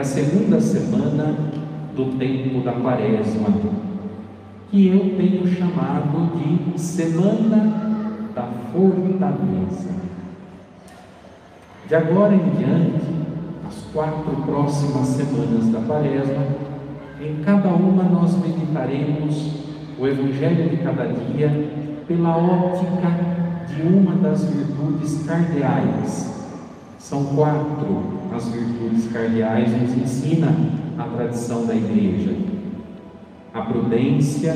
A segunda semana do tempo da quaresma, que eu tenho chamado de Semana da Fortaleza. De agora em diante, as quatro próximas semanas da quaresma, em cada uma nós meditaremos o Evangelho de cada dia pela ótica de uma das virtudes cardeais. São quatro as virtudes cardeais, nos ensina a tradição da igreja: a prudência,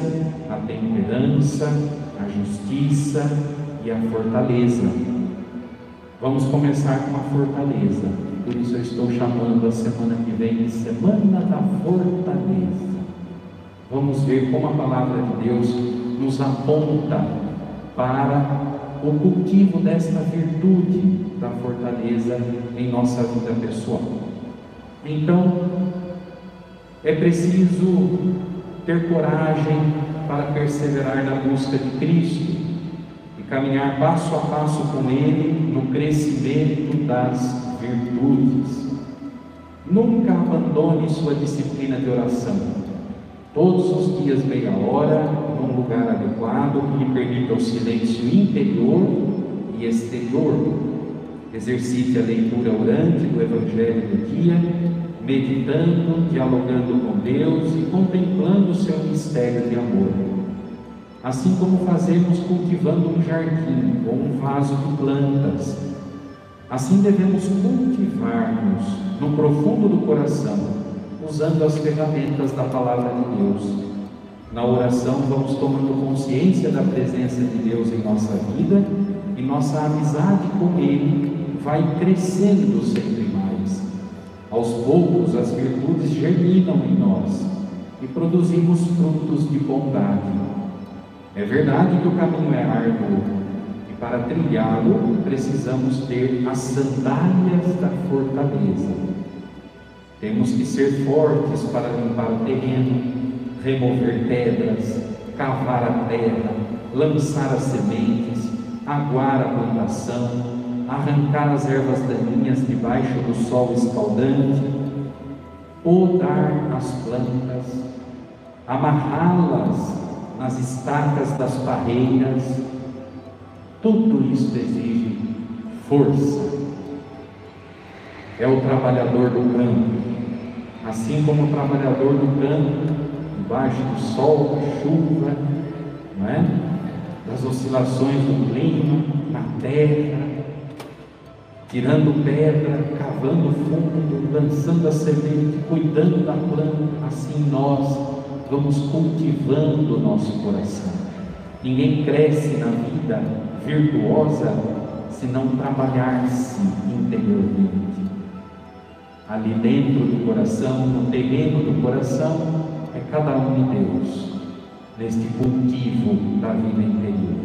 a temperança, a justiça e a fortaleza. Vamos começar com a fortaleza. Por isso eu estou chamando a semana que vem de Semana da Fortaleza. Vamos ver como a palavra de Deus nos aponta para o cultivo desta virtude da fortaleza em nossa vida pessoal. Então, é preciso ter coragem para perseverar na busca de Cristo e caminhar passo a passo com Ele no crescimento das virtudes. Nunca abandone sua disciplina de oração. Todos os dias, meia hora, num lugar adequado que lhe permita o silêncio interior e exterior. Exercite a leitura orante do Evangelho do dia meditando, dialogando com Deus e contemplando o seu mistério de amor. Assim como fazemos cultivando um jardim ou um vaso de plantas, assim devemos cultivar-nos no profundo do coração, usando as ferramentas da palavra de Deus. Na oração, vamos tomando consciência da presença de Deus em nossa vida e nossa amizade com Ele vai crescendo sempre aos poucos, as virtudes germinam em nós e produzimos frutos de bondade. É verdade que o caminho é árduo e para trilhá-lo precisamos ter as sandálias da fortaleza. Temos que ser fortes para limpar o terreno, remover pedras, cavar a terra, lançar as sementes, aguar a plantação, arrancar as ervas daninhas debaixo do sol escaldante, podar as plantas, amarrá-las nas estacas das parreiras, tudo isso exige força. É o trabalhador do campo, assim como o trabalhador do campo, debaixo do sol, da chuva, não é? das oscilações do clima, na terra, tirando pedra, cavando fundo, lançando a semente, cuidando da planta, assim nós vamos cultivando o nosso coração. Ninguém cresce na vida virtuosa se não trabalhar-se interiormente. Ali dentro do coração, no terreno do coração, cada um de Deus, neste cultivo da vida interior.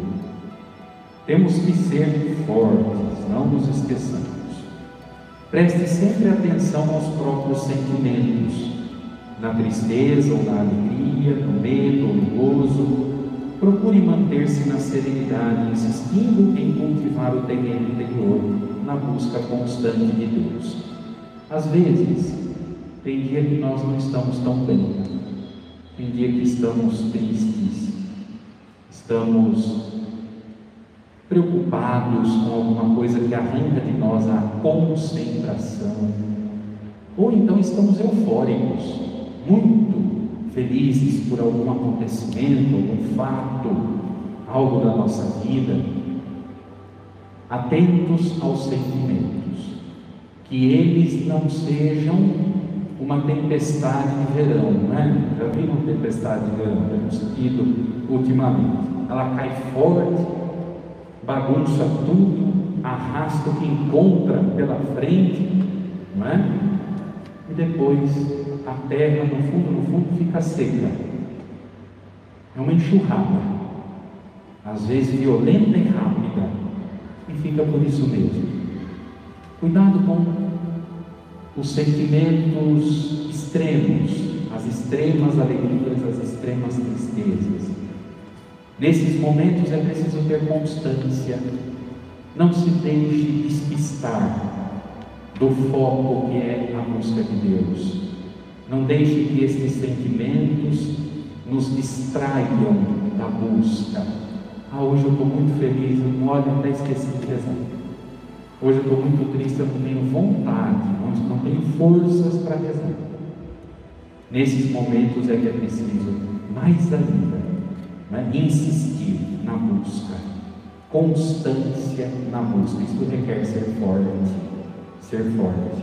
Temos que ser fortes não nos esqueçamos. Preste sempre atenção aos próprios sentimentos, na tristeza ou na alegria, no medo ou no gozo. Procure manter-se na serenidade, insistindo em cultivar o terreno interior na busca constante de Deus. Às vezes, tem dia que nós não estamos tão bem, tem dia que estamos tristes, estamos preocupados com alguma coisa que arranca de nós a concentração, ou então estamos eufóricos, muito felizes por algum acontecimento, algum fato, algo da nossa vida. Atentos aos sentimentos, que eles não sejam uma tempestade de verão, né? Já viram uma tempestade de verão? Temos tido ultimamente. Ela cai forte, bagunça tudo, arrasta o que encontra pela frente, não é? E depois a terra, no fundo, no fundo, fica seca. É uma enxurrada, às vezes violenta e rápida, e fica por isso mesmo. Cuidado com os sentimentos extremos, as extremas alegrias, as extremas tristezas. Nesses momentos é preciso ter constância. Não se deixe despistar. do foco que é a busca de Deus. Não deixe que estes sentimentos nos distraiam da busca. Ah, hoje eu estou muito feliz, eu até esqueci de rezar. Hoje eu estou muito triste, eu não tenho vontade, não tenho forças para rezar. Nesses momentos é que é preciso mais ainda né, insistir na busca, constância na busca. Isso requer ser forte, ser forte.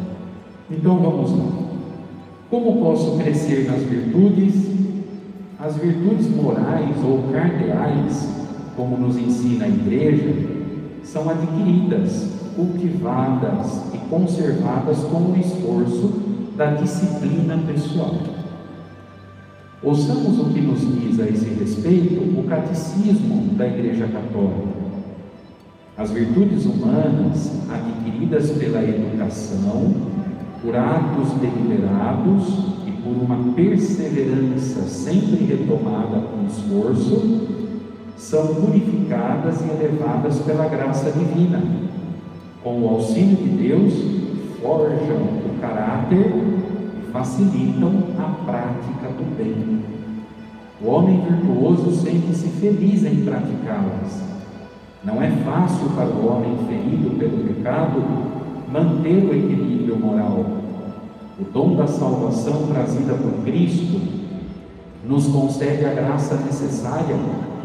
Então vamos lá. Como posso crescer nas virtudes? As virtudes morais ou cardeais, como nos ensina a igreja, são adquiridas, cultivadas e conservadas com o esforço da disciplina pessoal. Ouçamos o que nos diz a esse respeito o Catecismo da Igreja Católica. As virtudes humanas adquiridas pela educação, por atos deliberados e por uma perseverança sempre retomada com esforço, são purificadas e elevadas pela graça divina. Com o auxílio de Deus, forjam o caráter e facilitam a prática do bem. O homem virtuoso sente-se feliz em praticá-las não é fácil para o homem ferido pelo pecado manter o equilíbrio moral. O dom da salvação trazida por Cristo nos concede a graça necessária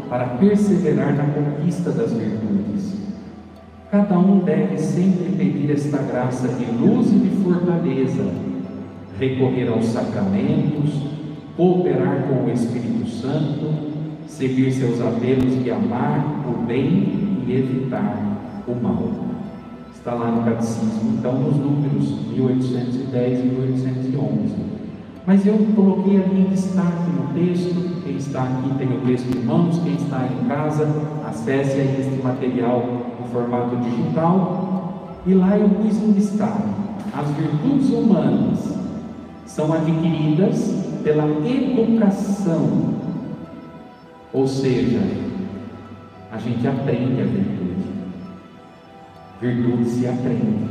para perseverar na conquista das virtudes. Cada um deve sempre pedir esta graça de luz e de fortaleza, recorrer aos sacramentos, cooperar com o Espírito Santo, seguir seus apelos de amar o bem e evitar o mal. Está lá no Catecismo, então, nos números 1810 e 1811. Mas eu coloquei ali em destaque no texto, quem está aqui tem o texto em mãos, quem está em casa, acesse este material em formato digital, e lá eu pus em destaque, as virtudes humanas são adquiridas pela educação, ou seja, a gente aprende a virtude. Virtude se aprende.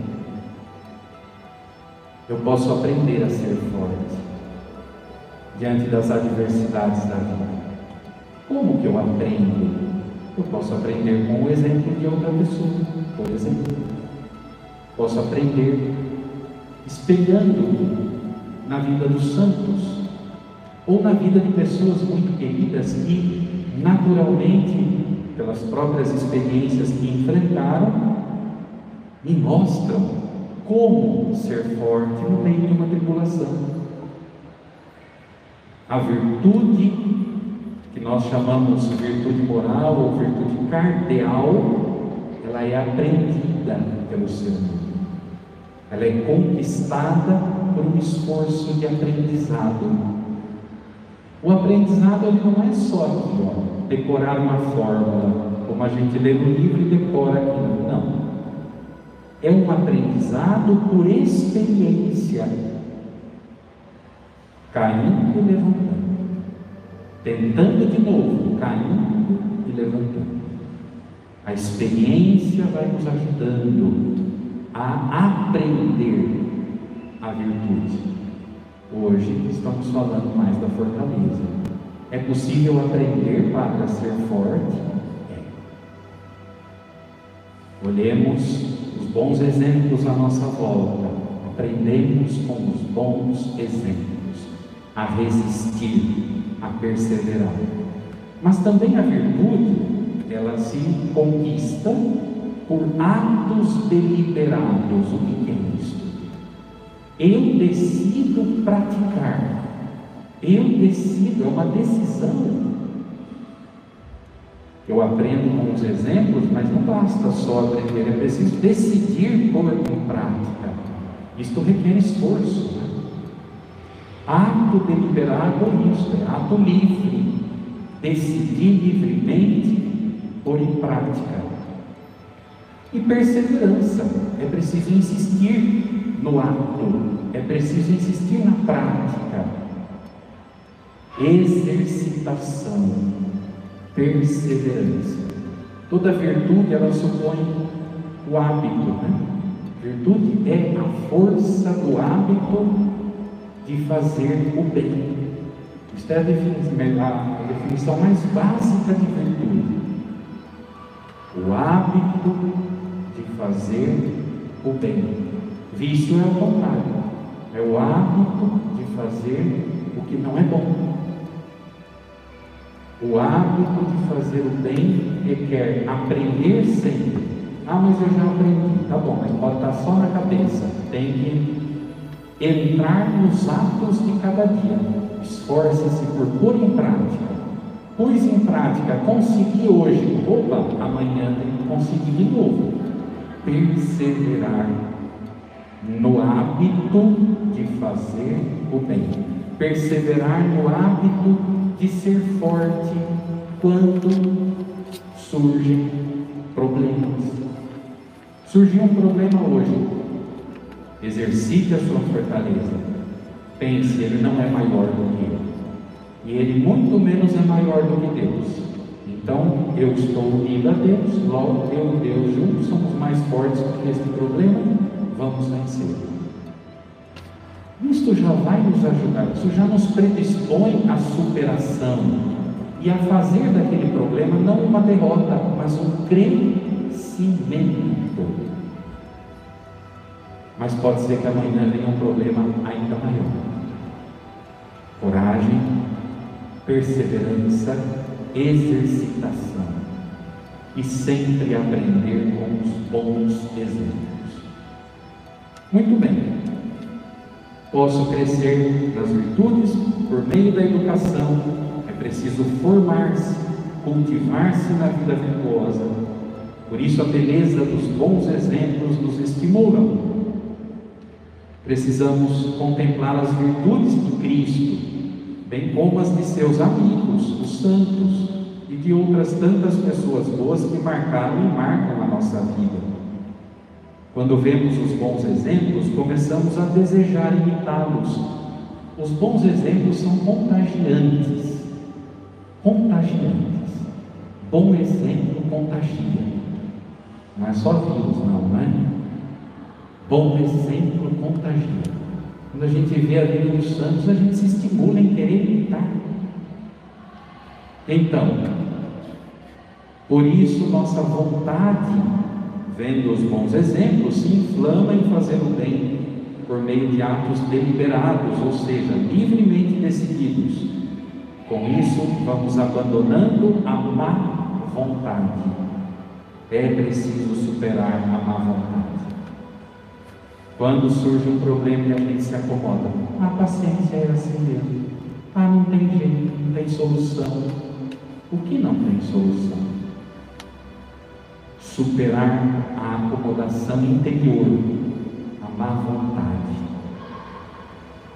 Eu posso aprender a ser forte diante das adversidades da vida. Como que eu aprendo? Eu posso aprender com o exemplo de outra pessoa, por exemplo. Posso aprender espelhando na vida dos santos ou na vida de pessoas muito queridas que naturalmente pelas próprias experiências que enfrentaram, me mostram como ser forte no meio de uma tribulação. A virtude, nós chamamos virtude moral ou virtude cardeal, ela é aprendida pelo ser humano. Ela é conquistada por um esforço de aprendizado. O aprendizado ele não é só aqui, ó, decorar uma fórmula, como a gente lê no livro e decora aquilo. Não. É um aprendizado por experiência. Caindo e levantando. Tentando de novo, caindo e levantando. A experiência vai nos ajudando a aprender a virtude. Hoje estamos falando mais da fortaleza. É possível aprender para ser forte? É. Olhemos os bons exemplos à nossa volta, aprendemos com os bons exemplos a resistir, a perseverar. Mas também a virtude, ela se conquista por atos deliberados. O que é isso? Eu decido praticar eu decido, é uma decisão. Eu aprendo com os exemplos, mas não basta só aprender, é preciso decidir pôr em prática. Isto requer esforço. Né? Ato deliberado é isso, é ato livre. Decidir livremente pôr em prática. E perseverança, é preciso insistir no ato, é preciso insistir na prática exercitação, perseverança. Toda virtude ela supõe o hábito, né? Virtude é a força do hábito de fazer o bem. Isto é a definição mais básica de virtude. O hábito de fazer o bem. Vício é o contrário. É o hábito de fazer o que não é bom. O hábito de fazer o bem requer aprender sempre. Ah, mas eu já aprendi. Tá bom, mas pode estar só na cabeça. Tem que entrar nos atos de cada dia. Esforce-se por pôr em prática. Pus em prática, consegui hoje. Opa, amanhã tem que conseguir de novo. Perseverar no hábito de fazer o bem. Perseverar no hábito de ser forte quando surgem problemas. Surgiu um problema hoje. Exercite a sua fortaleza. Pense, ele não é maior do que eu. E ele muito menos é maior do que Deus. Então, eu estou unido a Deus, logo eu e Deus juntos somos mais fortes do que este problema vamos vencer. Isto já vai nos ajudar, isso já nos predispõe à superação e a fazer daquele problema não uma derrota, mas um crescimento. Mas pode ser que amanhã venha um problema ainda maior. Coragem, perseverança, exercitação e sempre aprender com os bons exemplos. Muito bem. Posso crescer nas virtudes por meio da educação. É preciso formar-se, cultivar-se na vida virtuosa. Por isso, a beleza dos bons exemplos nos estimulam. Precisamos contemplar as virtudes de Cristo, bem como as de seus amigos, os santos, e de outras tantas pessoas boas que marcaram e marcam a nossa vida. Quando vemos os bons exemplos, começamos a desejar imitá-los. Os bons exemplos são contagiantes. Contagiantes. Bom exemplo contagia. Não é só vírus, não, não é? Bom exemplo contagia. Quando a gente vê a vida dos santos, a gente se estimula em querer imitar. Então, por isso nossa vontade vendo os bons exemplos, se inflama em fazer o bem por meio de atos deliberados, ou seja, livremente decididos. Com isso, vamos abandonando a má vontade. É preciso superar a má vontade. Quando surge um problema e a gente se acomoda, a paciência é assim mesmo. Ah, não tem jeito, não tem solução. O que não tem solução? superar a acomodação interior, a má vontade.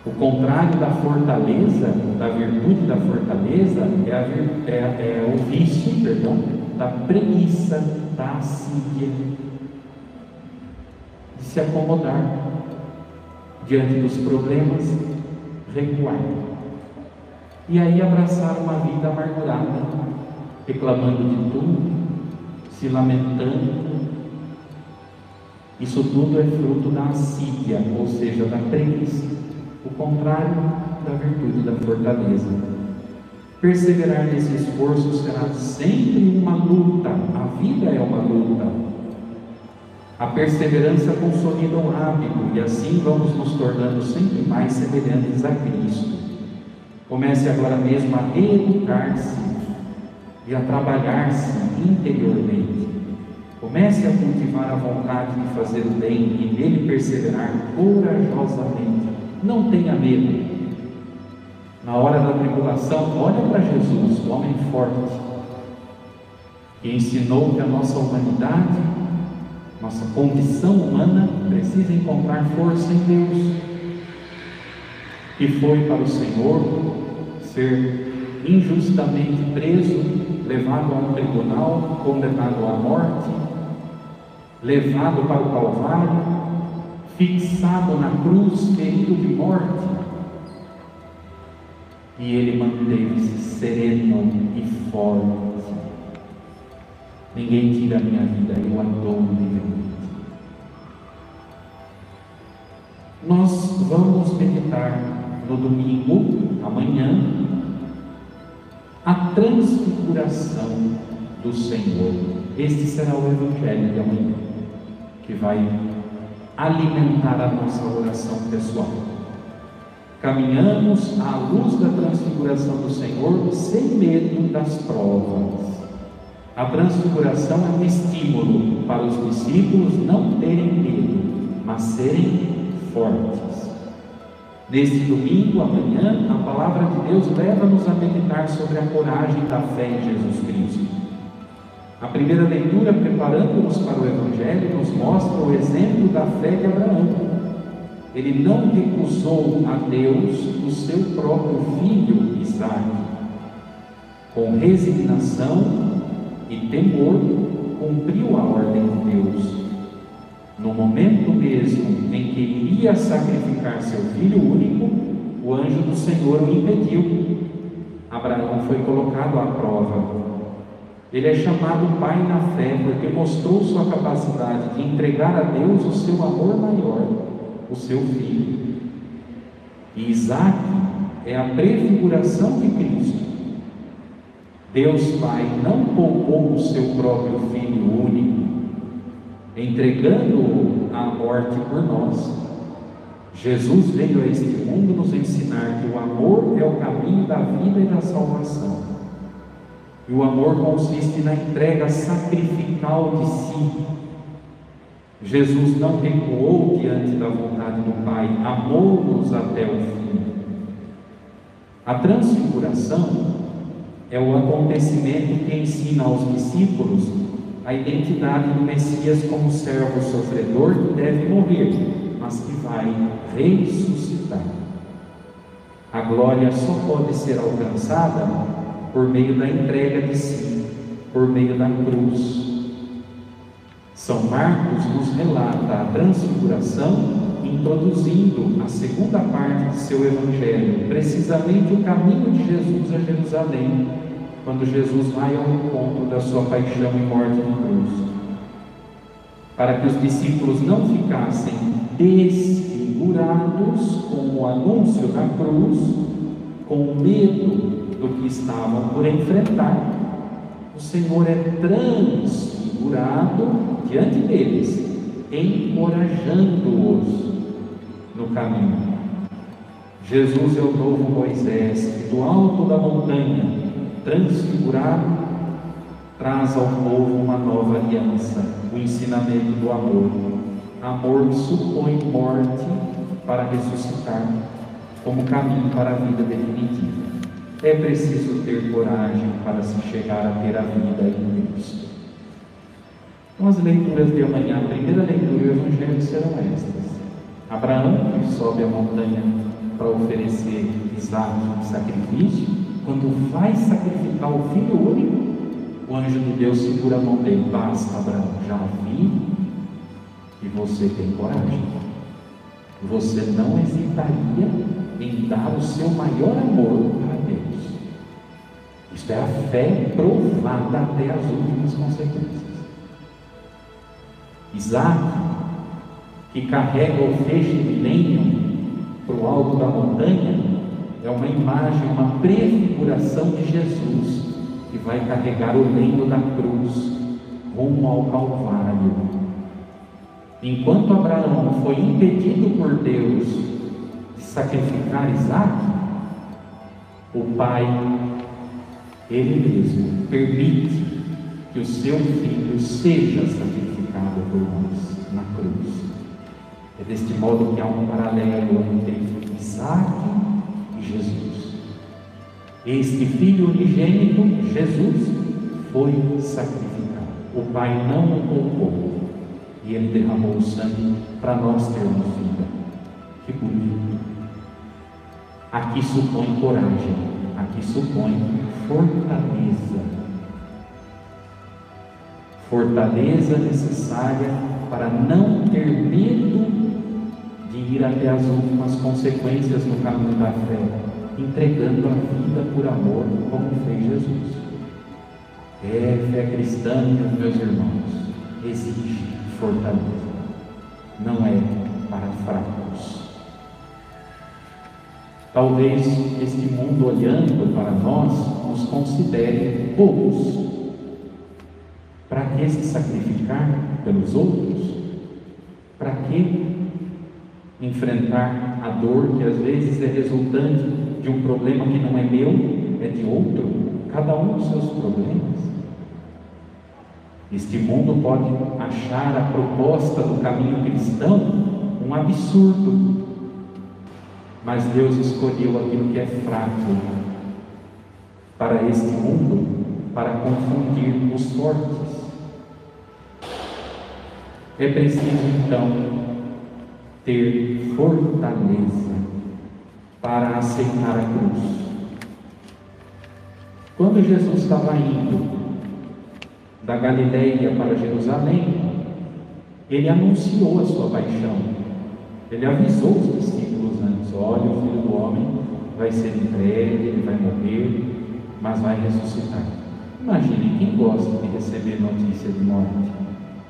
O contrário da fortaleza, da virtude da fortaleza, é, a, é, é o vício, perdão, da preguiça, da assídia, se acomodar diante dos problemas, recuar. E aí abraçar uma vida amargurada, reclamando de tudo, se lamentando. Isso tudo é fruto da assídia, ou seja, da preguiça, o contrário da virtude da fortaleza. Perseverar nesse esforço será sempre uma luta, a vida é uma luta. A perseverança consolida o hábito e assim vamos nos tornando sempre mais semelhantes a Cristo. Comece agora mesmo a reeducar-se e a trabalhar-se interiormente. Comece a cultivar a vontade de fazer o bem e nele perseverar corajosamente. Não tenha medo. Na hora da tribulação, olha para Jesus, o homem forte, que ensinou que a nossa humanidade, nossa condição humana, precisa encontrar força em Deus. E foi para o Senhor ser injustamente preso levado a um tribunal, condenado à morte, levado para o Calvário, fixado na cruz, ferido de morte. E ele manteve-se sereno e forte. Ninguém tira a minha vida, eu a dou livremente. nós vamos meditar no domingo, amanhã, a transfiguração do Senhor. Este será o Evangelho de amanhã, que vai alimentar a nossa oração pessoal. Caminhamos à luz da transfiguração do Senhor sem medo das provas. A transfiguração é um estímulo para os discípulos não terem medo, mas serem fortes. Neste domingo, amanhã, a palavra de Deus leva-nos a meditar sobre a coragem da fé em Jesus Cristo. A primeira leitura, preparando-nos para o Evangelho, nos mostra o exemplo da fé de Abraão. Ele não recusou a Deus o seu próprio filho Isaac. Com resignação e temor, cumpriu a ordem de Deus. No momento mesmo em que iria sacrificar seu filho único, o anjo do Senhor o impediu. Abraão foi colocado à prova ele é chamado pai na fé porque mostrou sua capacidade de entregar a Deus o seu amor maior, o seu filho. E Isaac é a prefiguração de Cristo. Deus Pai não poupou o seu próprio Filho único, entregando-o à morte por nós. Jesus veio a este mundo nos ensinar que o amor é o caminho da vida e da salvação. E o amor consiste na entrega sacrificial de si. Jesus não recuou diante da vontade do Pai, amou-nos até o fim. A transfiguração é o acontecimento que ensina aos discípulos a identidade do Messias como servo sofredor que deve morrer, mas que vai ressuscitar. A glória só pode ser alcançada por meio da entrega de si, por meio da cruz. São Marcos nos relata a transfiguração, introduzindo a segunda parte de seu evangelho, precisamente o caminho de Jesus a Jerusalém, quando Jesus vai ao encontro da sua paixão e morte na cruz. Para que os discípulos não ficassem desfigurados com o anúncio da cruz, com medo do que estavam por enfrentar. O Senhor é transfigurado diante deles, encorajando-os no caminho. Jesus é o novo Moisés, que do alto da montanha, transfigurado, traz ao povo uma nova aliança, o ensinamento do amor. Amor que supõe morte para ressuscitar, como caminho para a vida definitiva. É preciso ter coragem para se chegar a ter a vida em Cristo. Então, as leituras de amanhã, a primeira leitura e o Evangelho serão estas. Abraão, que sobe a montanha para oferecer Isaac em sacrifício, quando vai sacrificar o filho único, o anjo de Deus segura a mão dele. Basta, Abraão, já vi que você tem coragem. Você não hesitaria em dar o seu maior amor para Deus. Isto é a fé provada até as últimas consequências. Isaac, que carrega o feixe de lenho para o alto da montanha, é uma imagem, uma prefiguração de Jesus, que vai carregar o lenho da cruz rumo ao Calvário. Enquanto Abraão foi impedido por Deus de sacrificar Isaac, o pai, ele mesmo, permite que o seu filho seja sacrificado por nós na cruz. É deste modo que há um paralelo entre Isaac e Jesus. Este filho unigênito, Jesus, foi sacrificado. O pai não o poupou e ele derramou o sangue para nós termos vida. Que bonito. Aqui supõe coragem, aqui supõe fortaleza. Fortaleza necessária para não ter medo de ir até as últimas consequências no caminho da fé, entregando a vida por amor, como fez Jesus. É, fé cristã, meus irmãos, exige fortaleza. Não é para fracos. Talvez este mundo olhando para nós nos considere bobos. Para que se sacrificar pelos outros? Para que enfrentar a dor que às vezes é resultante de um problema que não é meu, é de outro? Cada um dos seus problemas. Este mundo pode achar a proposta do caminho cristão um absurdo, mas Deus escolheu aquilo que é fraco para este mundo para confundir os fortes. É preciso então ter fortaleza para aceitar a cruz. Quando Jesus estava indo da Galileia para Jerusalém, ele anunciou a sua paixão. Ele avisou os discípulos antes: olha, o filho do homem vai ser entregue, ele vai morrer, mas vai ressuscitar. Imagine quem gosta de receber notícia de morte?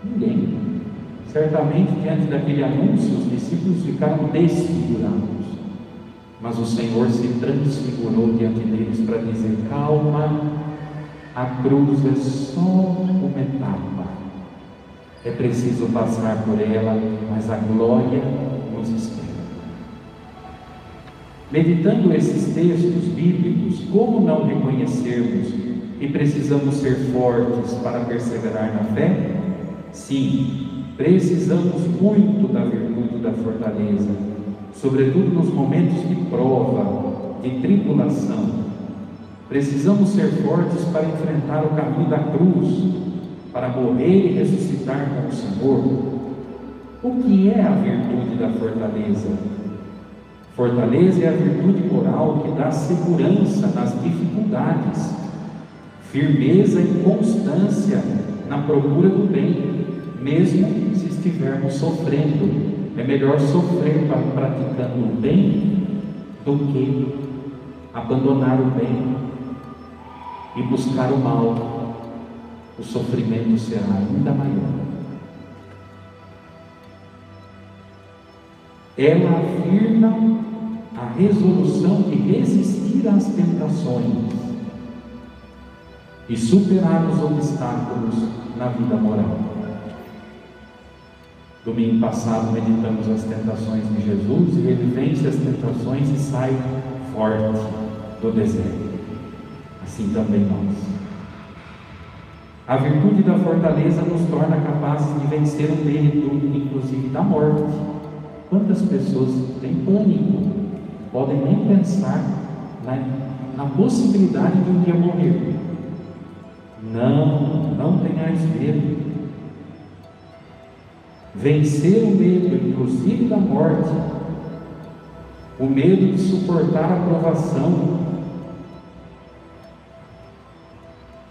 Ninguém. Certamente, diante daquele anúncio, os discípulos ficaram desfigurados. Mas o Senhor se transfigurou diante deles para dizer: calma, a cruz é só uma etapa. É preciso passar por ela, mas a glória nos espera. Meditando esses textos bíblicos, como não reconhecermos que precisamos ser fortes para perseverar na fé? Sim, precisamos muito da virtude da fortaleza, sobretudo nos momentos de prova, de tribulação Precisamos ser fortes para enfrentar o caminho da cruz, para morrer e ressuscitar com o Senhor. O que é a virtude da fortaleza? Fortaleza é a virtude moral que dá segurança nas dificuldades, firmeza e constância na procura do bem, mesmo estivermos sofrendo. É melhor sofrer praticando o bem do que abandonar o bem e buscar o mal, o sofrimento será ainda maior. Ela afirma a resolução de resistir às tentações e superar os obstáculos na vida moral. Domingo passado meditamos as tentações de Jesus e ele vence as tentações e sai forte do deserto assim também nós. A virtude da fortaleza nos torna capazes de vencer o medo, inclusive da morte. Quantas pessoas têm pânico, podem nem pensar na, possibilidade de um dia morrer. Não, não tenhais medo. Vencer o medo, inclusive da morte, o medo de suportar a provação,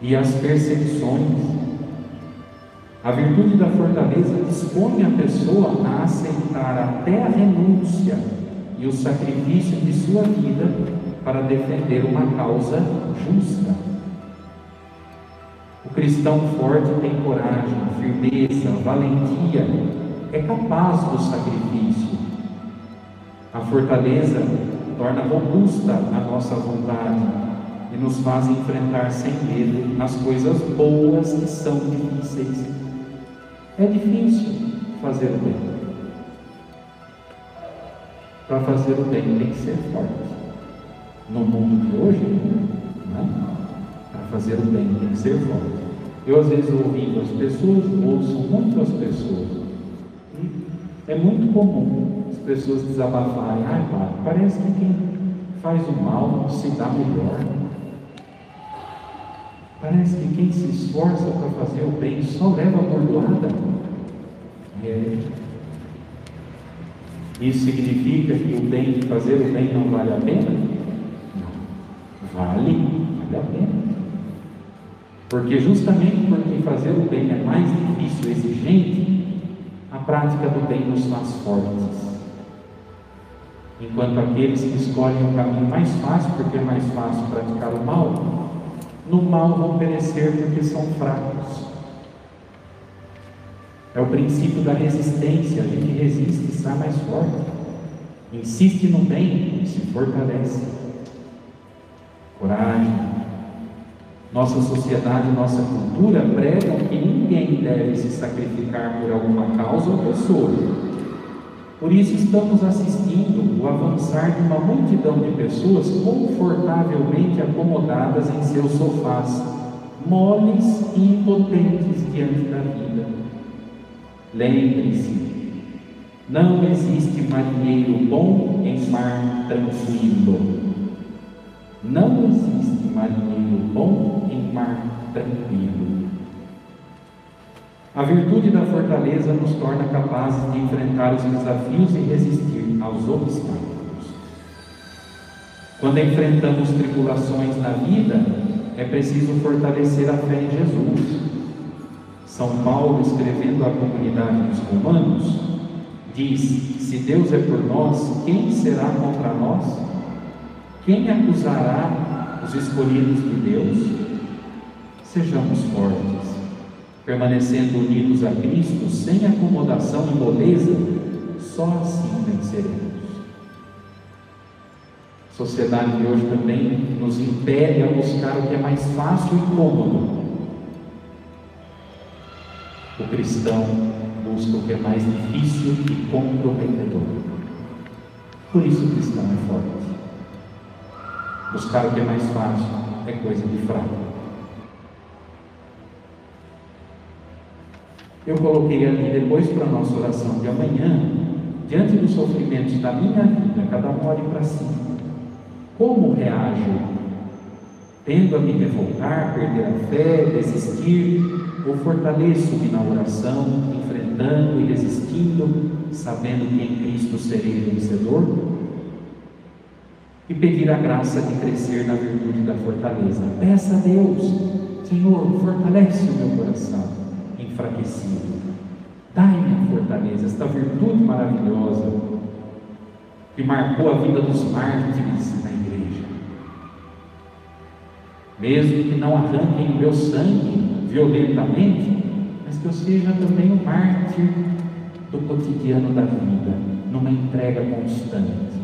e as perseguições. A virtude da fortaleza dispõe a pessoa a aceitar até a renúncia e o sacrifício de sua vida para defender uma causa justa. Cristão forte tem coragem, firmeza, valentia, é capaz do sacrifício. A fortaleza torna robusta a nossa vontade, e nos faz enfrentar sem medo as coisas boas que são difíceis. É difícil fazer o bem. Para fazer o bem tem que ser forte. No mundo de hoje, né? para fazer o bem tem que ser forte. Eu às vezes ouvindo as pessoas, ouço muito as pessoas. E é muito comum as pessoas desabafarem, ai pai, parece que quem faz o mal se dá melhor. Parece que quem se esforça para fazer o bem só leva a bordoada. É. Isso significa que o bem, fazer o bem não vale a pena? Não. Vale, vale a pena. Porque justamente porque fazer o bem é mais difícil, exigente, a prática do bem nos faz fortes. Enquanto aqueles que escolhem o caminho mais fácil, porque é mais fácil praticar o mal, no mal vão perecer porque são fracos. É o princípio da resistência, a gente resiste e sai mais forte. insiste no bem se fortalece. Coragem. Nossa sociedade, nossa cultura pregam que ninguém deve se sacrificar por alguma causa ou pessoa. Por isso estamos assistindo o avançar de uma multidão de pessoas confortavelmente acomodadas em seus sofás, moles e impotentes diante da vida. Lembre-se, não existe marinheiro bom em mar tranquilo. Não existe marinheiro bom em mar tranquilo. A virtude da fortaleza nos torna capazes de enfrentar os desafios e resistir aos obstáculos. Quando enfrentamos tribulações na vida, é preciso fortalecer a fé em Jesus. São Paulo, escrevendo à comunidade dos romanos, diz: Se Deus é por nós, quem será contra nós? Quem acusará os escolhidos de Deus? Sejamos fortes, permanecendo unidos a Cristo, sem acomodação e moleza, só assim venceremos. A sociedade de hoje também nos impede a buscar o que é mais fácil e cômodo. O cristão busca o que é mais difícil e comprometedor. Por isso o cristão é forte. Buscar o que é mais fácil é coisa de fraco. Eu coloquei ali depois para a nossa oração de amanhã, diante dos sofrimentos da minha vida, cada um olhe para si. Como reajo? Tendo a me revoltar, perder a fé, desistir, ou fortaleço-me na oração, enfrentando e resistindo, sabendo que em Cristo serei vencedor? E pedir a graça de crescer na virtude da fortaleza. Peça a Deus, Senhor, fortalece o meu coração enfraquecido. Dai-me a fortaleza, esta virtude maravilhosa que marcou a vida dos mártires na igreja. Mesmo que não arranquem o meu sangue violentamente, mas que eu seja também um mártir do cotidiano da vida, numa entrega constante,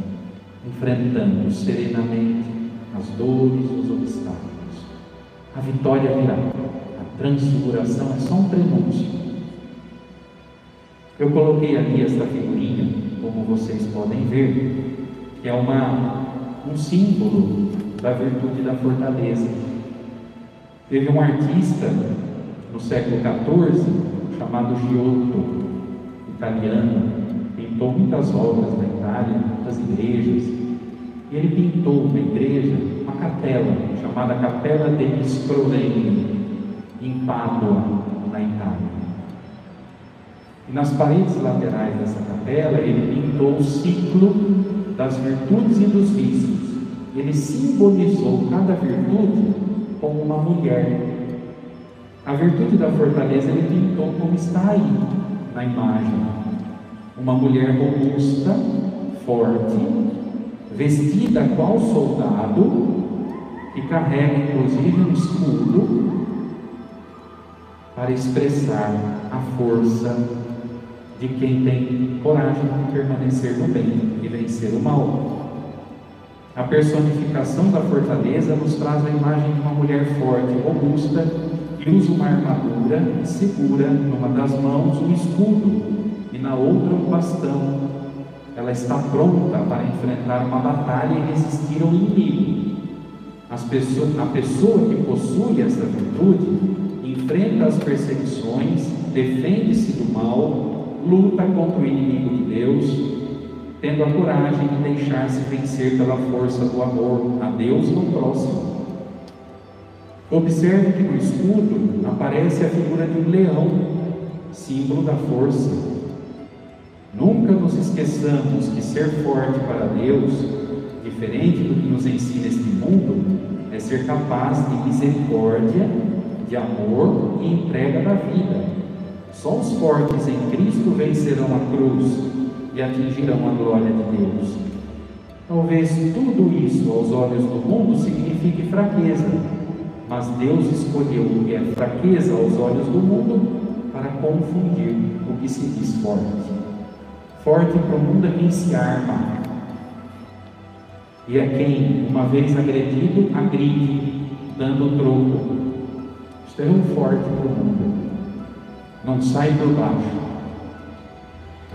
enfrentando serenamente as dores, os obstáculos. A vitória virá, a transfiguração é só um prenúncio. Eu coloquei ali esta figurinha, como vocês podem ver, que é uma, um símbolo da virtude da fortaleza. Teve um artista no século XIV, chamado Giotto, italiano, pintou muitas obras na Itália, muitas igrejas. E ele pintou uma igreja, uma capela, chamada Capela degli Scrovegni, em Pádua, na Itália. E nas paredes laterais dessa capela, ele pintou o ciclo das virtudes e dos vícios. Ele simbolizou cada virtude como uma mulher a virtude da fortaleza ele pintou como está aí na imagem. Uma mulher robusta, forte, vestida qual soldado, que carrega inclusive um escudo para expressar a força de quem tem coragem de permanecer no bem e vencer o mal. A personificação da fortaleza nos traz a imagem de uma mulher forte, robusta, que usa uma armadura e segura numa das mãos um escudo na outra um bastão. Ela está pronta para enfrentar uma batalha e resistir ao inimigo. Pessoas, a pessoa que possui essa virtude enfrenta as perseguições, defende-se do mal, luta contra o inimigo de Deus, tendo a coragem de deixar-se vencer pela força do amor a Deus e no próximo. Observe que no escudo aparece a figura de um leão, símbolo da força. Nunca nos esqueçamos que ser forte para Deus, diferente do que nos ensina este mundo, é ser capaz de misericórdia, de amor e entrega da vida. Só os fortes em Cristo vencerão a cruz e atingirão a glória de Deus. Talvez tudo isso aos olhos do mundo signifique fraqueza, mas Deus escolheu o que é fraqueza aos olhos do mundo para confundir o que se diz forte. Forte para o mundo é quem se arma, E é quem, uma vez agredido, agride, dando troco. Isto é um forte para o mundo. Não sai por baixo.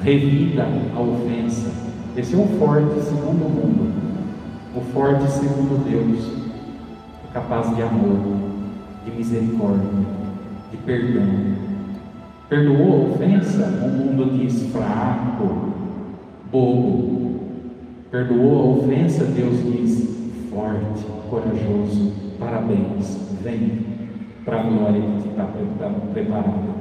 Revida a ofensa. Esse é um forte segundo o mundo. O forte segundo Deus. É capaz de amor, de misericórdia, de perdão. Perdoou a ofensa? O mundo diz fraco, bobo. Perdoou a ofensa? Deus diz forte, corajoso. Parabéns, vem para a glória que está preparada.